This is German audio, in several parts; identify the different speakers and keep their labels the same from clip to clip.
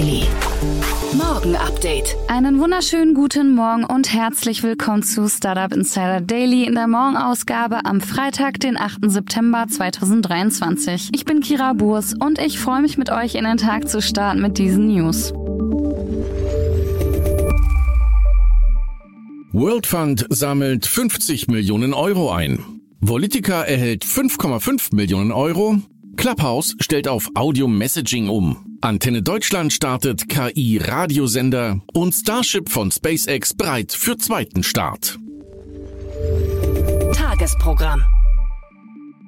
Speaker 1: Daily. Morgen Update.
Speaker 2: Einen wunderschönen guten Morgen und herzlich willkommen zu Startup Insider Daily in der Morgenausgabe am Freitag, den 8. September 2023. Ich bin Kira Burs und ich freue mich mit euch in den Tag zu starten mit diesen News.
Speaker 3: World Fund sammelt 50 Millionen Euro ein. Volitica erhält 5,5 Millionen Euro. Clubhouse stellt auf Audio Messaging um. Antenne Deutschland startet KI-Radiosender und Starship von SpaceX bereit für zweiten Start.
Speaker 1: Tagesprogramm.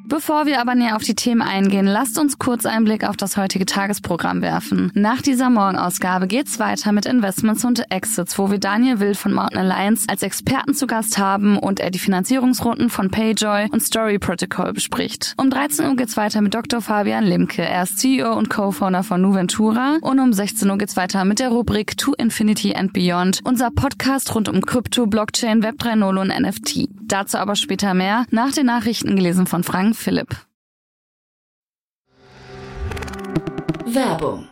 Speaker 2: Bevor wir aber näher auf die Themen eingehen, lasst uns kurz einen Blick auf das heutige Tagesprogramm werfen. Nach dieser Morgenausgabe geht's weiter mit Investments und Exits, wo wir Daniel Wild von Mountain Alliance als Experten zu Gast haben und er die Finanzierungsrunden von Payjoy und Story Protocol bespricht. Um 13 Uhr geht's weiter mit Dr. Fabian Limke. Er ist CEO und Co-Founder von Nuventura und um 16 Uhr geht's weiter mit der Rubrik To Infinity and Beyond, unser Podcast rund um Krypto, Blockchain, Web 3.0 und NFT. Dazu aber später mehr, nach den Nachrichten gelesen von Frank Philipp.
Speaker 1: Werbung.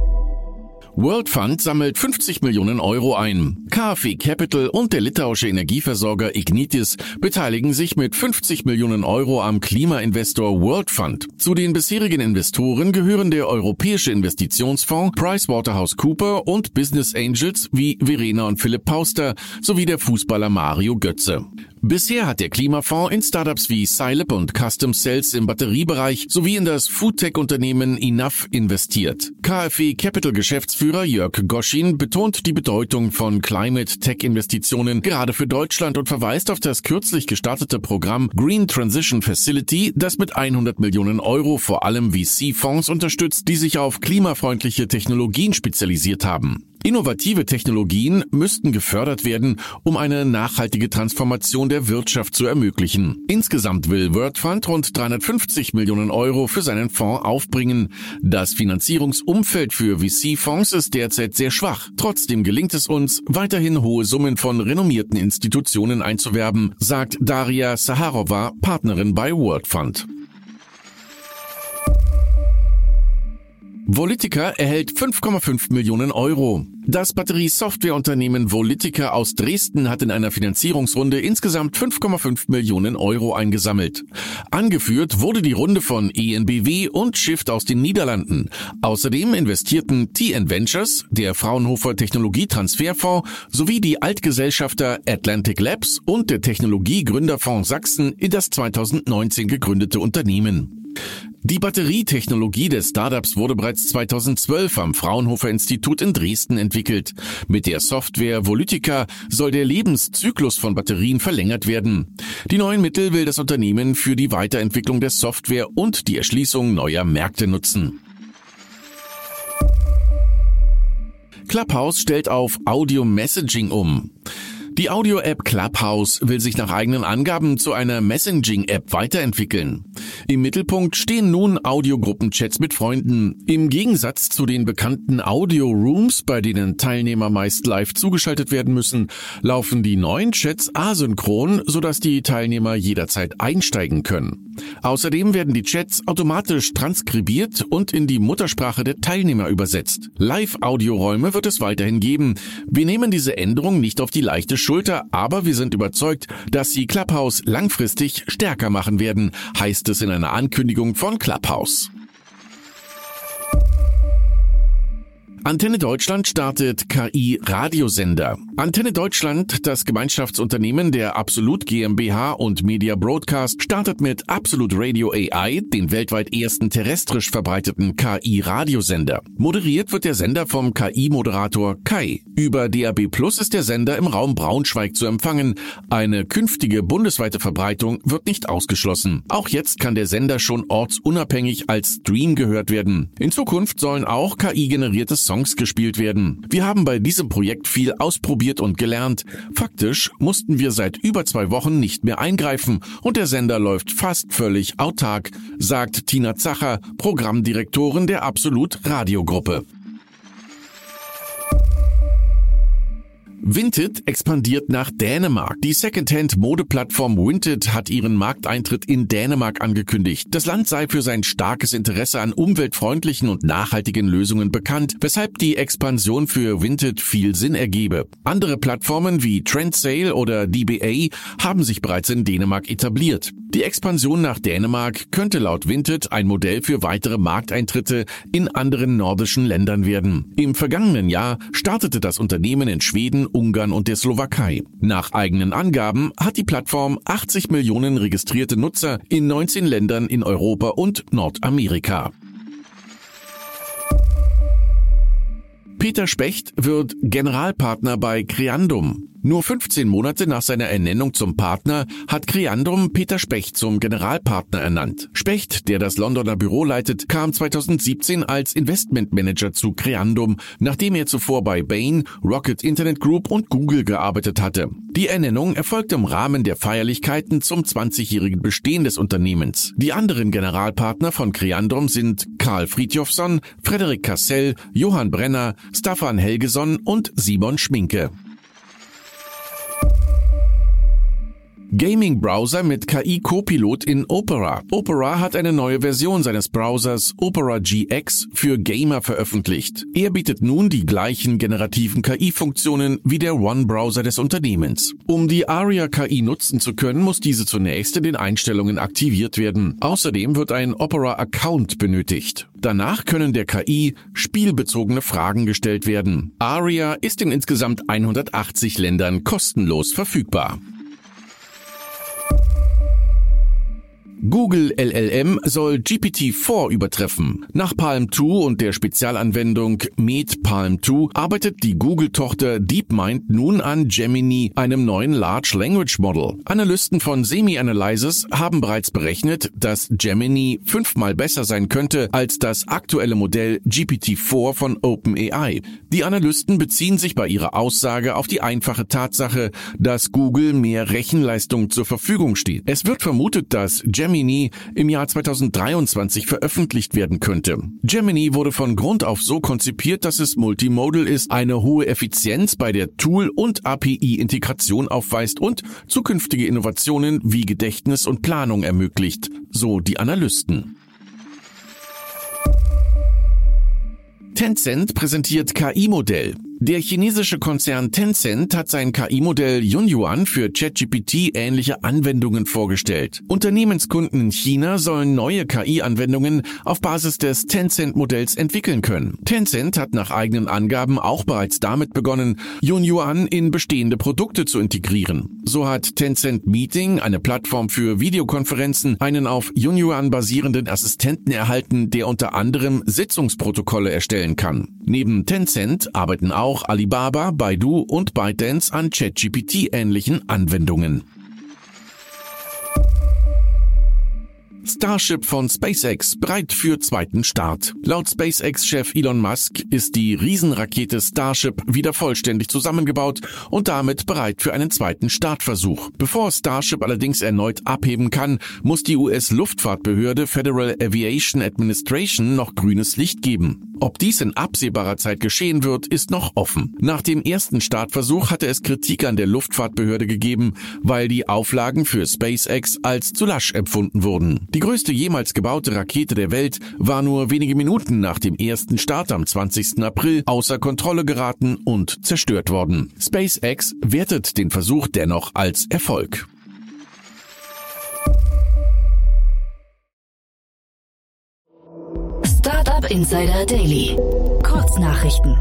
Speaker 3: World Fund sammelt 50 Millionen Euro ein. KfW Capital und der litauische Energieversorger Ignitis beteiligen sich mit 50 Millionen Euro am Klimainvestor World Fund. Zu den bisherigen Investoren gehören der Europäische Investitionsfonds, PricewaterhouseCooper und Business Angels wie Verena und Philipp Pauster sowie der Fußballer Mario Götze. Bisher hat der Klimafonds in Startups wie Scilab und Custom Cells im Batteriebereich sowie in das Foodtech-Unternehmen Enough investiert. KfW Capital Geschäftsführer Jörg Goschin betont die Bedeutung von Climate Tech Investitionen gerade für Deutschland und verweist auf das kürzlich gestartete Programm Green Transition Facility, das mit 100 Millionen Euro vor allem VC-Fonds unterstützt, die sich auf klimafreundliche Technologien spezialisiert haben. Innovative Technologien müssten gefördert werden, um eine nachhaltige Transformation der Wirtschaft zu ermöglichen. Insgesamt will WordFund rund 350 Millionen Euro für seinen Fonds aufbringen. Das Finanzierungsumfeld für VC-Fonds ist derzeit sehr schwach. Trotzdem gelingt es uns, weiterhin hohe Summen von renommierten Institutionen einzuwerben, sagt Daria Saharova, Partnerin bei WordFund. Volitica erhält 5,5 Millionen Euro. Das Batteriesoftwareunternehmen Volitica aus Dresden hat in einer Finanzierungsrunde insgesamt 5,5 Millionen Euro eingesammelt. Angeführt wurde die Runde von ENBW und Shift aus den Niederlanden. Außerdem investierten TN Ventures, der Fraunhofer Technologietransferfonds sowie die Altgesellschafter Atlantic Labs und der Technologiegründerfonds Sachsen in das 2019 gegründete Unternehmen. Die Batterietechnologie des Startups wurde bereits 2012 am Fraunhofer Institut in Dresden entwickelt. Mit der Software Volytica soll der Lebenszyklus von Batterien verlängert werden. Die neuen Mittel will das Unternehmen für die Weiterentwicklung der Software und die Erschließung neuer Märkte nutzen. Clubhouse stellt auf Audio Messaging um. Die Audio-App Clubhouse will sich nach eigenen Angaben zu einer Messaging-App weiterentwickeln. Im Mittelpunkt stehen nun Audiogruppenchats mit Freunden. Im Gegensatz zu den bekannten Audio-Rooms, bei denen Teilnehmer meist live zugeschaltet werden müssen, laufen die neuen Chats asynchron, sodass die Teilnehmer jederzeit einsteigen können. Außerdem werden die Chats automatisch transkribiert und in die Muttersprache der Teilnehmer übersetzt. Live-Audioräume wird es weiterhin geben. Wir nehmen diese Änderung nicht auf die leichte Schulter, aber wir sind überzeugt, dass sie Clubhouse langfristig stärker machen werden, heißt es in einer Ankündigung von Clubhouse. Antenne Deutschland startet KI-Radiosender. Antenne Deutschland, das Gemeinschaftsunternehmen der Absolut GmbH und Media Broadcast, startet mit Absolut Radio AI den weltweit ersten terrestrisch verbreiteten KI-Radiosender. Moderiert wird der Sender vom KI-Moderator Kai. Über DAB Plus ist der Sender im Raum Braunschweig zu empfangen. Eine künftige bundesweite Verbreitung wird nicht ausgeschlossen. Auch jetzt kann der Sender schon ortsunabhängig als Stream gehört werden. In Zukunft sollen auch KI-generierte Songs gespielt werden. Wir haben bei diesem Projekt viel ausprobiert und gelernt. Faktisch mussten wir seit über zwei Wochen nicht mehr eingreifen und der Sender läuft fast völlig autark, sagt Tina Zacher, Programmdirektorin der Absolut Radiogruppe. Vinted expandiert nach Dänemark. Die Secondhand-Modeplattform Vinted hat ihren Markteintritt in Dänemark angekündigt. Das Land sei für sein starkes Interesse an umweltfreundlichen und nachhaltigen Lösungen bekannt, weshalb die Expansion für Vinted viel Sinn ergebe. Andere Plattformen wie Trendsale oder DBA haben sich bereits in Dänemark etabliert. Die Expansion nach Dänemark könnte laut Vinted ein Modell für weitere Markteintritte in anderen nordischen Ländern werden. Im vergangenen Jahr startete das Unternehmen in Schweden, Ungarn und der Slowakei. Nach eigenen Angaben hat die Plattform 80 Millionen registrierte Nutzer in 19 Ländern in Europa und Nordamerika. Peter Specht wird Generalpartner bei Creandum. Nur 15 Monate nach seiner Ernennung zum Partner hat Creandum Peter Specht zum Generalpartner ernannt. Specht, der das Londoner Büro leitet, kam 2017 als Investmentmanager zu Creandum, nachdem er zuvor bei Bain, Rocket Internet Group und Google gearbeitet hatte. Die Ernennung erfolgte im Rahmen der Feierlichkeiten zum 20-jährigen Bestehen des Unternehmens. Die anderen Generalpartner von Creandum sind Karl Fridjofsson, Frederik Kassel, Johann Brenner, Staffan Helgeson und Simon Schminke. Gaming-Browser mit KI-Copilot in Opera. Opera hat eine neue Version seines Browsers Opera GX für Gamer veröffentlicht. Er bietet nun die gleichen generativen KI-Funktionen wie der One-Browser des Unternehmens. Um die Aria KI nutzen zu können, muss diese zunächst in den Einstellungen aktiviert werden. Außerdem wird ein Opera-Account benötigt. Danach können der KI spielbezogene Fragen gestellt werden. Aria ist in insgesamt 180 Ländern kostenlos verfügbar. Google LLM soll GPT-4 übertreffen. Nach Palm 2 und der Spezialanwendung Med Palm 2 arbeitet die Google-Tochter DeepMind nun an Gemini, einem neuen Large Language Model. Analysten von Semi-Analysis haben bereits berechnet, dass Gemini fünfmal besser sein könnte als das aktuelle Modell GPT-4 von OpenAI. Die Analysten beziehen sich bei ihrer Aussage auf die einfache Tatsache, dass Google mehr Rechenleistung zur Verfügung steht. Es wird vermutet, dass Gemini Gemini im Jahr 2023 veröffentlicht werden könnte. Gemini wurde von Grund auf so konzipiert, dass es multimodal ist, eine hohe Effizienz bei der Tool- und API-Integration aufweist und zukünftige Innovationen wie Gedächtnis und Planung ermöglicht, so die Analysten. Tencent präsentiert KI-Modell. Der chinesische Konzern Tencent hat sein KI-Modell Yunyuan für ChatGPT ähnliche Anwendungen vorgestellt. Unternehmenskunden in China sollen neue KI-Anwendungen auf Basis des Tencent-Modells entwickeln können. Tencent hat nach eigenen Angaben auch bereits damit begonnen, Yunyuan in bestehende Produkte zu integrieren. So hat Tencent Meeting, eine Plattform für Videokonferenzen, einen auf Yunyuan basierenden Assistenten erhalten, der unter anderem Sitzungsprotokolle erstellen kann. Neben Tencent arbeiten auch auch Alibaba, Baidu und ByteDance an ChatGPT-ähnlichen Anwendungen. Starship von SpaceX bereit für zweiten Start. Laut SpaceX-Chef Elon Musk ist die Riesenrakete Starship wieder vollständig zusammengebaut und damit bereit für einen zweiten Startversuch. Bevor Starship allerdings erneut abheben kann, muss die US-Luftfahrtbehörde Federal Aviation Administration noch grünes Licht geben. Ob dies in absehbarer Zeit geschehen wird, ist noch offen. Nach dem ersten Startversuch hatte es Kritik an der Luftfahrtbehörde gegeben, weil die Auflagen für SpaceX als zu lasch empfunden wurden. Die größte jemals gebaute Rakete der Welt war nur wenige Minuten nach dem ersten Start am 20. April außer Kontrolle geraten und zerstört worden. SpaceX wertet den Versuch dennoch als Erfolg.
Speaker 1: Startup Insider Daily. Kurznachrichten.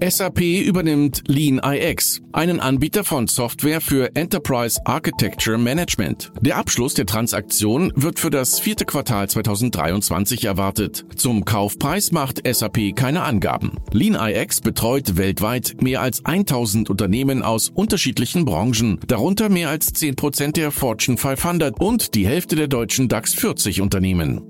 Speaker 3: SAP übernimmt Lean IX, einen Anbieter von Software für Enterprise Architecture Management. Der Abschluss der Transaktion wird für das vierte Quartal 2023 erwartet. Zum Kaufpreis macht SAP keine Angaben. Lean IX betreut weltweit mehr als 1000 Unternehmen aus unterschiedlichen Branchen, darunter mehr als 10% der Fortune 500 und die Hälfte der deutschen DAX 40 Unternehmen.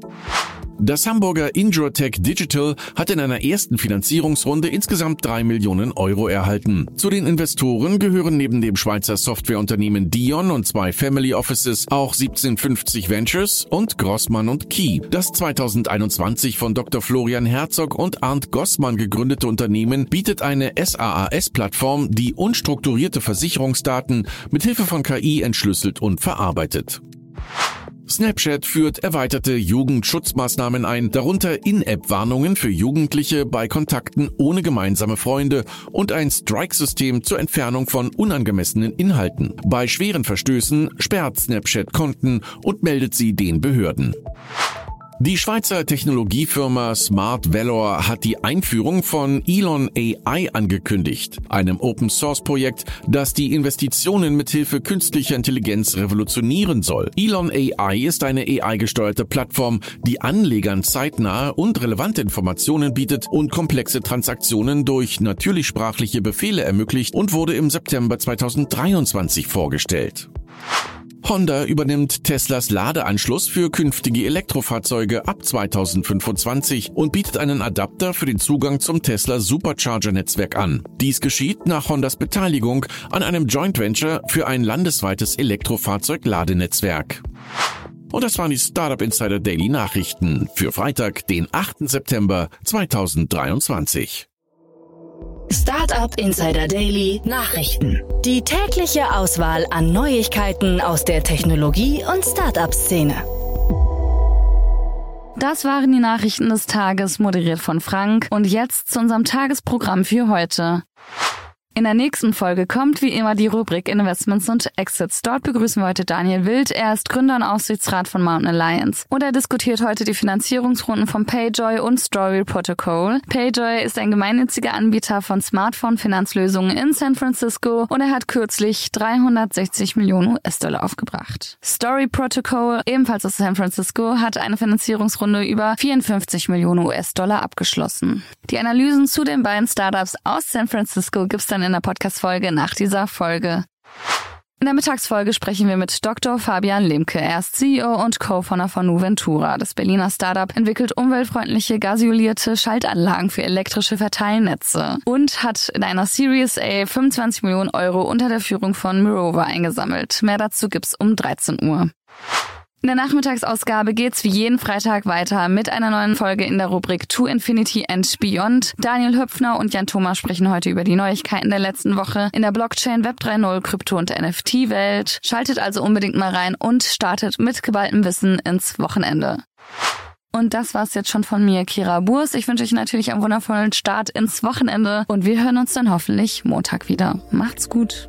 Speaker 3: Das Hamburger Injurtech Digital hat in einer ersten Finanzierungsrunde insgesamt drei Millionen Euro erhalten. Zu den Investoren gehören neben dem Schweizer Softwareunternehmen Dion und zwei Family Offices auch 1750 Ventures und Grossmann und Key. Das 2021 von Dr. Florian Herzog und Arndt Gossmann gegründete Unternehmen bietet eine SaaS-Plattform, die unstrukturierte Versicherungsdaten mit Hilfe von KI entschlüsselt und verarbeitet. Snapchat führt erweiterte Jugendschutzmaßnahmen ein, darunter In-App-Warnungen für Jugendliche bei Kontakten ohne gemeinsame Freunde und ein Strike-System zur Entfernung von unangemessenen Inhalten. Bei schweren Verstößen sperrt Snapchat Konten und meldet sie den Behörden. Die Schweizer Technologiefirma Smart Valor hat die Einführung von Elon AI angekündigt, einem Open Source Projekt, das die Investitionen mithilfe künstlicher Intelligenz revolutionieren soll. Elon AI ist eine AI gesteuerte Plattform, die Anlegern zeitnahe und relevante Informationen bietet und komplexe Transaktionen durch natürlichsprachliche Befehle ermöglicht und wurde im September 2023 vorgestellt. Honda übernimmt Teslas Ladeanschluss für künftige Elektrofahrzeuge ab 2025 und bietet einen Adapter für den Zugang zum Tesla Supercharger-Netzwerk an. Dies geschieht nach Hondas Beteiligung an einem Joint Venture für ein landesweites Elektrofahrzeug-Ladenetzwerk. Und das waren die Startup Insider Daily Nachrichten für Freitag, den 8. September 2023.
Speaker 1: Startup Insider Daily Nachrichten. Die tägliche Auswahl an Neuigkeiten aus der Technologie- und Startup-Szene.
Speaker 2: Das waren die Nachrichten des Tages, moderiert von Frank. Und jetzt zu unserem Tagesprogramm für heute. In der nächsten Folge kommt wie immer die Rubrik Investments und Exits. Dort begrüßen wir heute Daniel Wild. Er ist Gründer und Aufsichtsrat von Mountain Alliance. Und er diskutiert heute die Finanzierungsrunden von Payjoy und Story Protocol. Payjoy ist ein gemeinnütziger Anbieter von Smartphone-Finanzlösungen in San Francisco und er hat kürzlich 360 Millionen US-Dollar aufgebracht. Story Protocol, ebenfalls aus San Francisco, hat eine Finanzierungsrunde über 54 Millionen US-Dollar abgeschlossen. Die Analysen zu den beiden Startups aus San Francisco gibt's dann in der Podcast-Folge nach dieser Folge. In der Mittagsfolge sprechen wir mit Dr. Fabian Lemke. Er ist CEO und Co-Founder von Nuventura. Das Berliner Startup entwickelt umweltfreundliche gasolierte Schaltanlagen für elektrische Verteilnetze und hat in einer Series A 25 Millionen Euro unter der Führung von Mirova eingesammelt. Mehr dazu gibt's um 13 Uhr. In der Nachmittagsausgabe geht's wie jeden Freitag weiter mit einer neuen Folge in der Rubrik To Infinity and Beyond. Daniel Höpfner und Jan Thomas sprechen heute über die Neuigkeiten der letzten Woche in der Blockchain Web 3.0 Krypto und NFT Welt. Schaltet also unbedingt mal rein und startet mit geballtem Wissen ins Wochenende. Und das war's jetzt schon von mir, Kira Burs. Ich wünsche euch natürlich einen wundervollen Start ins Wochenende und wir hören uns dann hoffentlich Montag wieder. Macht's gut.